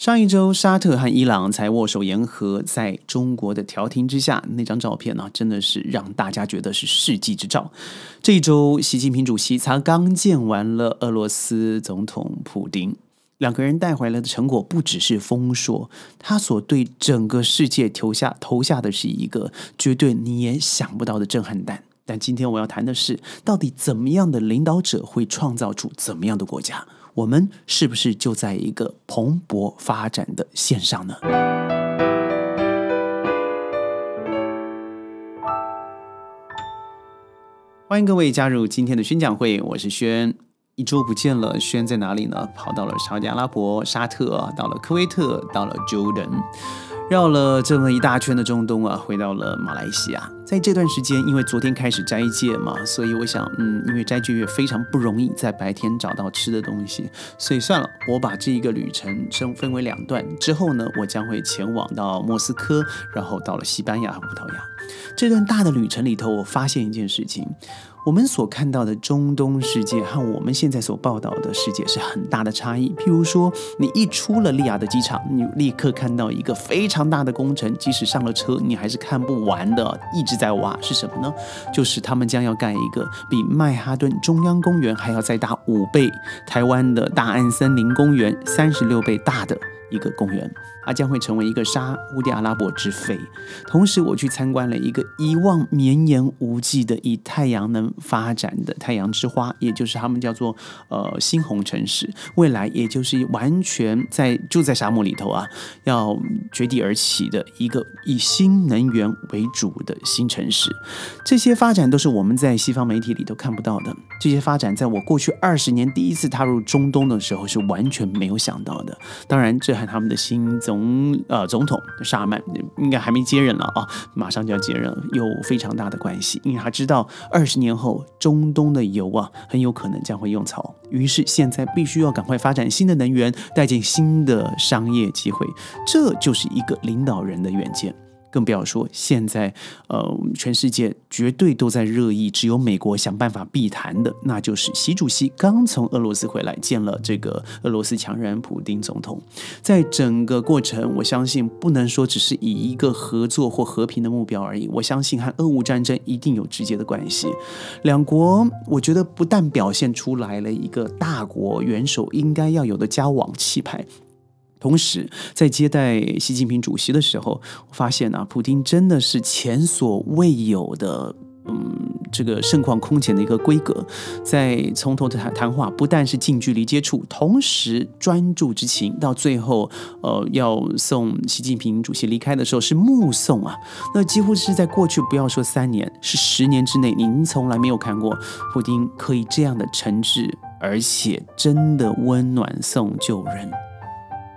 上一周，沙特和伊朗才握手言和，在中国的调停之下，那张照片呢，真的是让大家觉得是世纪之照。这一周，习近平主席才刚见完了俄罗斯总统普京，两个人带回来的成果不只是丰硕，他所对整个世界投下投下的是一个绝对你也想不到的震撼弹。但今天我要谈的是，到底怎么样的领导者会创造出怎么样的国家？我们是不是就在一个蓬勃发展的线上呢？欢迎各位加入今天的宣讲会，我是轩。一周不见了，轩在哪里呢？跑到了沙特阿拉伯、沙特，到了科威特，到了 Jordan。绕了这么一大圈的中东啊，回到了马来西亚。在这段时间，因为昨天开始斋戒嘛，所以我想，嗯，因为斋戒月非常不容易在白天找到吃的东西，所以算了，我把这一个旅程分分为两段。之后呢，我将会前往到莫斯科，然后到了西班牙和葡萄牙。这段大的旅程里头，我发现一件事情。我们所看到的中东世界和我们现在所报道的世界是很大的差异。譬如说，你一出了利雅的机场，你立刻看到一个非常大的工程，即使上了车，你还是看不完的，一直在挖。是什么呢？就是他们将要盖一个比曼哈顿中央公园还要再大五倍，台湾的大安森林公园三十六倍大的。一个公园，它将会成为一个沙乌地阿拉伯之肺。同时，我去参观了一个一望绵延无际的以太阳能发展的太阳之花，也就是他们叫做呃猩红城市。未来也就是完全在就在沙漠里头啊，要绝地而起的一个以新能源为主的新城市。这些发展都是我们在西方媒体里头看不到的。这些发展在我过去二十年第一次踏入中东的时候是完全没有想到的。当然这。看他们的新总呃总统沙曼应该还没接任了啊，马上就要接任了，有非常大的关系，因为他知道二十年后中东的油啊很有可能将会用草，于是现在必须要赶快发展新的能源，带进新的商业机会，这就是一个领导人的远见。更不要说现在，呃，全世界绝对都在热议，只有美国想办法避谈的，那就是习主席刚从俄罗斯回来，见了这个俄罗斯强人普丁总统。在整个过程，我相信不能说只是以一个合作或和平的目标而已，我相信和俄乌战争一定有直接的关系。两国，我觉得不但表现出来了一个大国元首应该要有的交往气派。同时，在接待习近平主席的时候，我发现啊，普京真的是前所未有的，嗯，这个盛况空前的一个规格。在从头的谈谈话，不但是近距离接触，同时专注之情，到最后，呃，要送习近平主席离开的时候是目送啊，那几乎是在过去不要说三年，是十年之内，您从来没有看过普京可以这样的诚挚，而且真的温暖送旧人。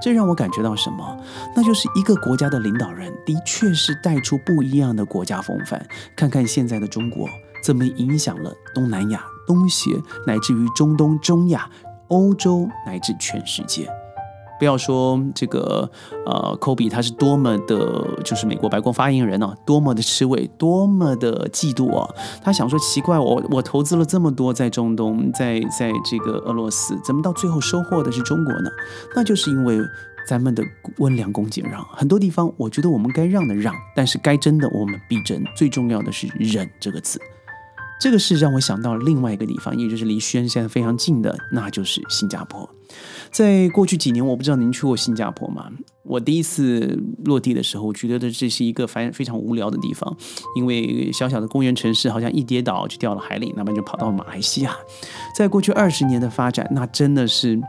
这让我感觉到什么？那就是一个国家的领导人，的确是带出不一样的国家风范。看看现在的中国，怎么影响了东南亚、东协，乃至于中东、中亚、欧洲，乃至全世界。不要说这个，呃，科比他是多么的，就是美国白宫发言人呢，多么的吃味，多么的嫉妒啊！他想说，奇怪，我我投资了这么多在中东，在在这个俄罗斯，怎么到最后收获的是中国呢？那就是因为咱们的温良恭俭让，很多地方我觉得我们该让的让，但是该争的我们必争，最重要的是忍这个字。这个事让我想到了另外一个地方，也就是离宣现在非常近的，那就是新加坡。在过去几年，我不知道您去过新加坡吗？我第一次落地的时候，我觉得这是一个非非常无聊的地方，因为小小的公园城市好像一跌倒就掉了海里，那么就跑到马来西亚。在过去二十年的发展，那真的是。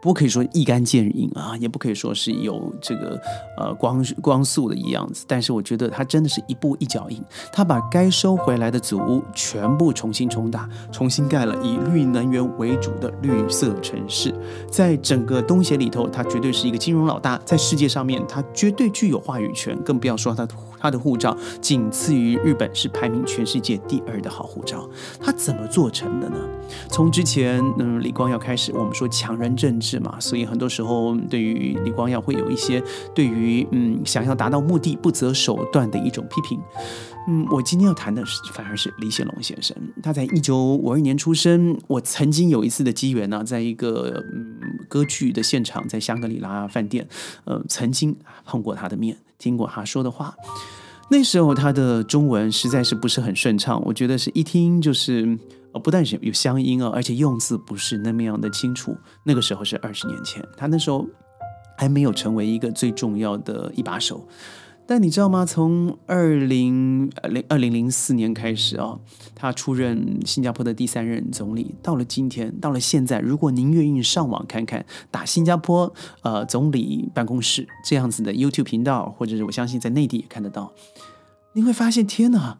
不可以说一干见影啊，也不可以说是有这个呃光光速的一样子，但是我觉得它真的是一步一脚印，它把该收回来的祖屋全部重新冲打，重新盖了以绿能源为主的绿色城市，在整个东协里头，它绝对是一个金融老大，在世界上面它绝对具有话语权，更不要说它。他的护照仅次于日本，是排名全世界第二的好护照。他怎么做成的呢？从之前嗯李光耀开始，我们说强人政治。嘛，所以很多时候对于李光耀会有一些对于嗯想要达到目的不择手段的一种批评。嗯，我今天要谈的是反而是李显龙先生，他在一九五二年出生。我曾经有一次的机缘呢，在一个嗯歌剧的现场，在香格里拉饭店，呃，曾经碰过他的面，听过他说的话。那时候他的中文实在是不是很顺畅，我觉得是一听就是呃，不但是有乡音啊，而且用字不是那么样的清楚。那个时候是二十年前，他那时候还没有成为一个最重要的一把手。但你知道吗？从二零零二零零四年开始啊，他出任新加坡的第三任总理。到了今天，到了现在，如果您愿意上网看看，打新加坡呃总理办公室这样子的 YouTube 频道，或者是我相信在内地也看得到，你会发现，天哪，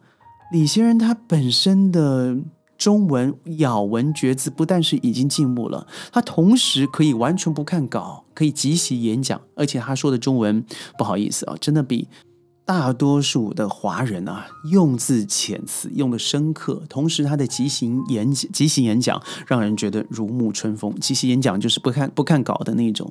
李先生他本身的。中文咬文嚼字不但是已经进步了，他同时可以完全不看稿，可以即席演讲，而且他说的中文，不好意思啊，真的比。大多数的华人啊，用字遣词用的深刻，同时他的即兴演即兴演讲让人觉得如沐春风。即兴演讲就是不看不看稿的那种。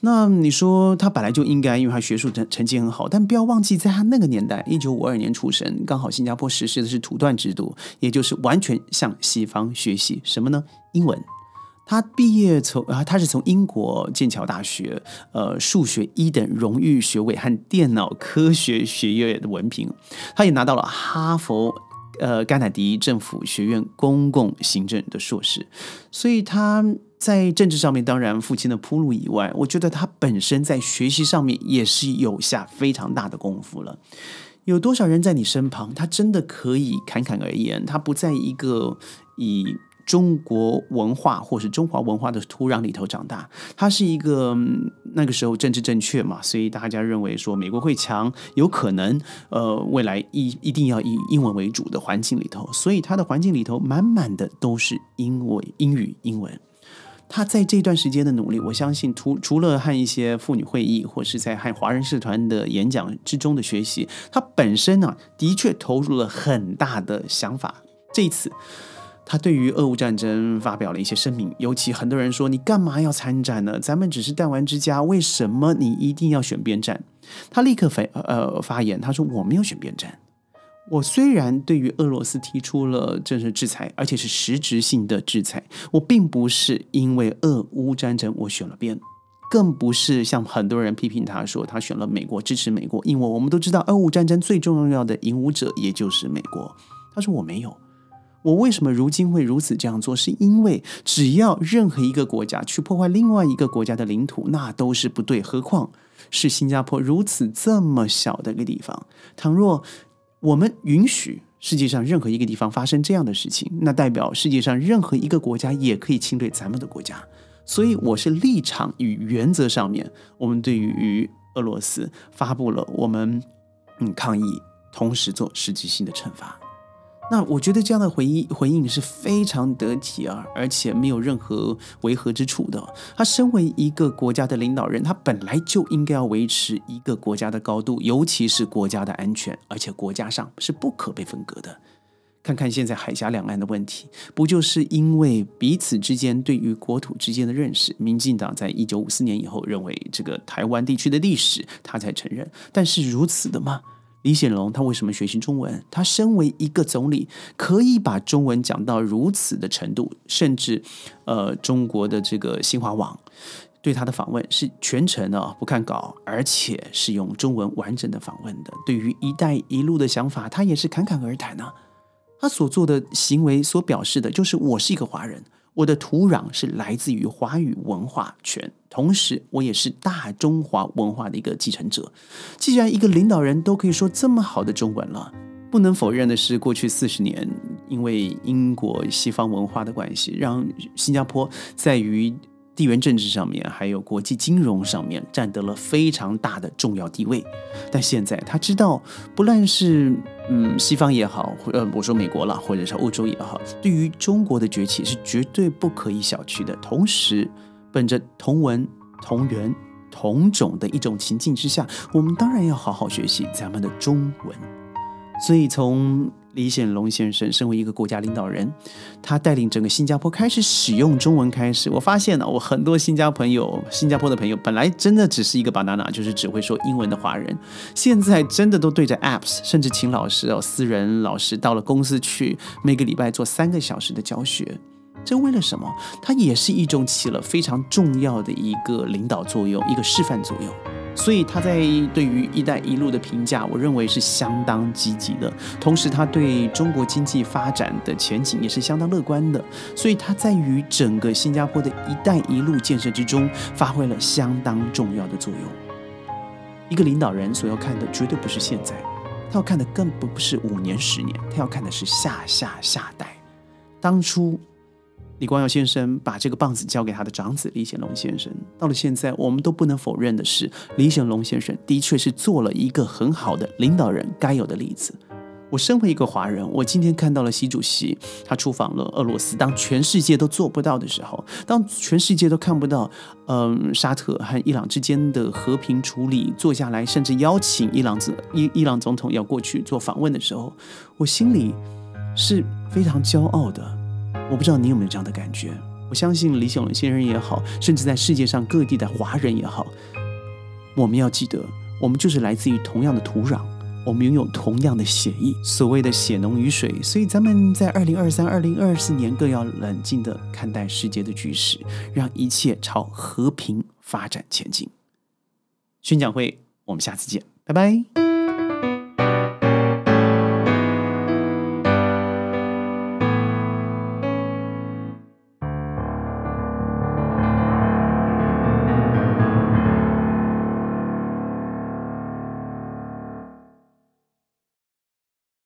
那你说他本来就应该，因为他学术成成绩很好，但不要忘记，在他那个年代，一九五二年出生，刚好新加坡实施的是土断制度，也就是完全向西方学习什么呢？英文。他毕业从啊，他是从英国剑桥大学呃数学一等荣誉学位和电脑科学学院的文凭，他也拿到了哈佛呃甘乃迪政府学院公共行政的硕士，所以他在政治上面当然父亲的铺路以外，我觉得他本身在学习上面也是有下非常大的功夫了。有多少人在你身旁，他真的可以侃侃而言，他不在一个以。中国文化或是中华文化的土壤里头长大，他是一个那个时候政治正确嘛，所以大家认为说美国会强，有可能呃未来一一定要以英文为主的环境里头，所以他的环境里头满满的都是英文、英语、英文。他在这段时间的努力，我相信除除了和一些妇女会议或是在和华人社团的演讲之中的学习，他本身呢的确投入了很大的想法。这一次。他对于俄乌战争发表了一些声明，尤其很多人说：“你干嘛要参战呢？咱们只是弹丸之家，为什么你一定要选边站？”他立刻发呃发言，他说：“我没有选边站。我虽然对于俄罗斯提出了政治制裁，而且是实质性的制裁，我并不是因为俄乌战争我选了边，更不是像很多人批评他说他选了美国支持美国，因为我们都知道俄乌战争最重要的赢武者也就是美国。他说我没有。”我为什么如今会如此这样做？是因为只要任何一个国家去破坏另外一个国家的领土，那都是不对。何况是新加坡如此这么小的一个地方，倘若我们允许世界上任何一个地方发生这样的事情，那代表世界上任何一个国家也可以侵略咱们的国家。所以，我是立场与原则上面，我们对于俄罗斯发布了我们嗯抗议，同时做实际性的惩罚。那我觉得这样的回应回应是非常得体啊，而且没有任何违和之处的。他身为一个国家的领导人，他本来就应该要维持一个国家的高度，尤其是国家的安全，而且国家上是不可被分割的。看看现在海峡两岸的问题，不就是因为彼此之间对于国土之间的认识？民进党在一九五四年以后认为这个台湾地区的历史，他才承认。但是如此的吗？李显龙他为什么学习中文？他身为一个总理，可以把中文讲到如此的程度，甚至，呃，中国的这个新华网对他的访问是全程的不看稿，而且是用中文完整的访问的。对于“一带一路”的想法，他也是侃侃而谈呢。他所做的行为所表示的，就是我是一个华人。我的土壤是来自于华语文化圈，同时我也是大中华文化的一个继承者。既然一个领导人都可以说这么好的中文了，不能否认的是，过去四十年，因为英国西方文化的关系，让新加坡在于。地缘政治上面，还有国际金融上面，占得了非常大的重要地位。但现在他知道，不论是嗯西方也好，或呃我说美国了，或者是欧洲也好，对于中国的崛起是绝对不可以小觑的。同时，本着同文同源同种的一种情境之下，我们当然要好好学习咱们的中文。所以从李显龙先生身为一个国家领导人，他带领整个新加坡开始使用中文。开始，我发现呢，我很多新加坡朋友、新加坡的朋友，本来真的只是一个 banana，就是只会说英文的华人，现在真的都对着 apps，甚至请老师哦，私人老师到了公司去，每个礼拜做三个小时的教学。这为了什么？它也是一种起了非常重要的一个领导作用，一个示范作用。所以他在对于“一带一路”的评价，我认为是相当积极的。同时，他对中国经济发展的前景也是相当乐观的。所以，他在于整个新加坡的一带一路建设之中，发挥了相当重要的作用。一个领导人所要看的，绝对不是现在，他要看的更不不是五年、十年，他要看的是下下下代。当初。李光耀先生把这个棒子交给他的长子李显龙先生。到了现在，我们都不能否认的是，李显龙先生的确是做了一个很好的领导人该有的例子。我身为一个华人，我今天看到了习主席他出访了俄罗斯，当全世界都做不到的时候，当全世界都看不到，嗯，沙特和伊朗之间的和平处理，坐下来，甚至邀请伊朗总伊伊朗总统要过去做访问的时候，我心里是非常骄傲的。我不知道你有没有这样的感觉。我相信李小龙先生也好，甚至在世界上各地的华人也好，我们要记得，我们就是来自于同样的土壤，我们拥有同样的血意，所谓的血浓于水。所以，咱们在二零二三、二零二四年更要冷静的看待世界的局势，让一切朝和平发展前进。宣讲会，我们下次见，拜拜。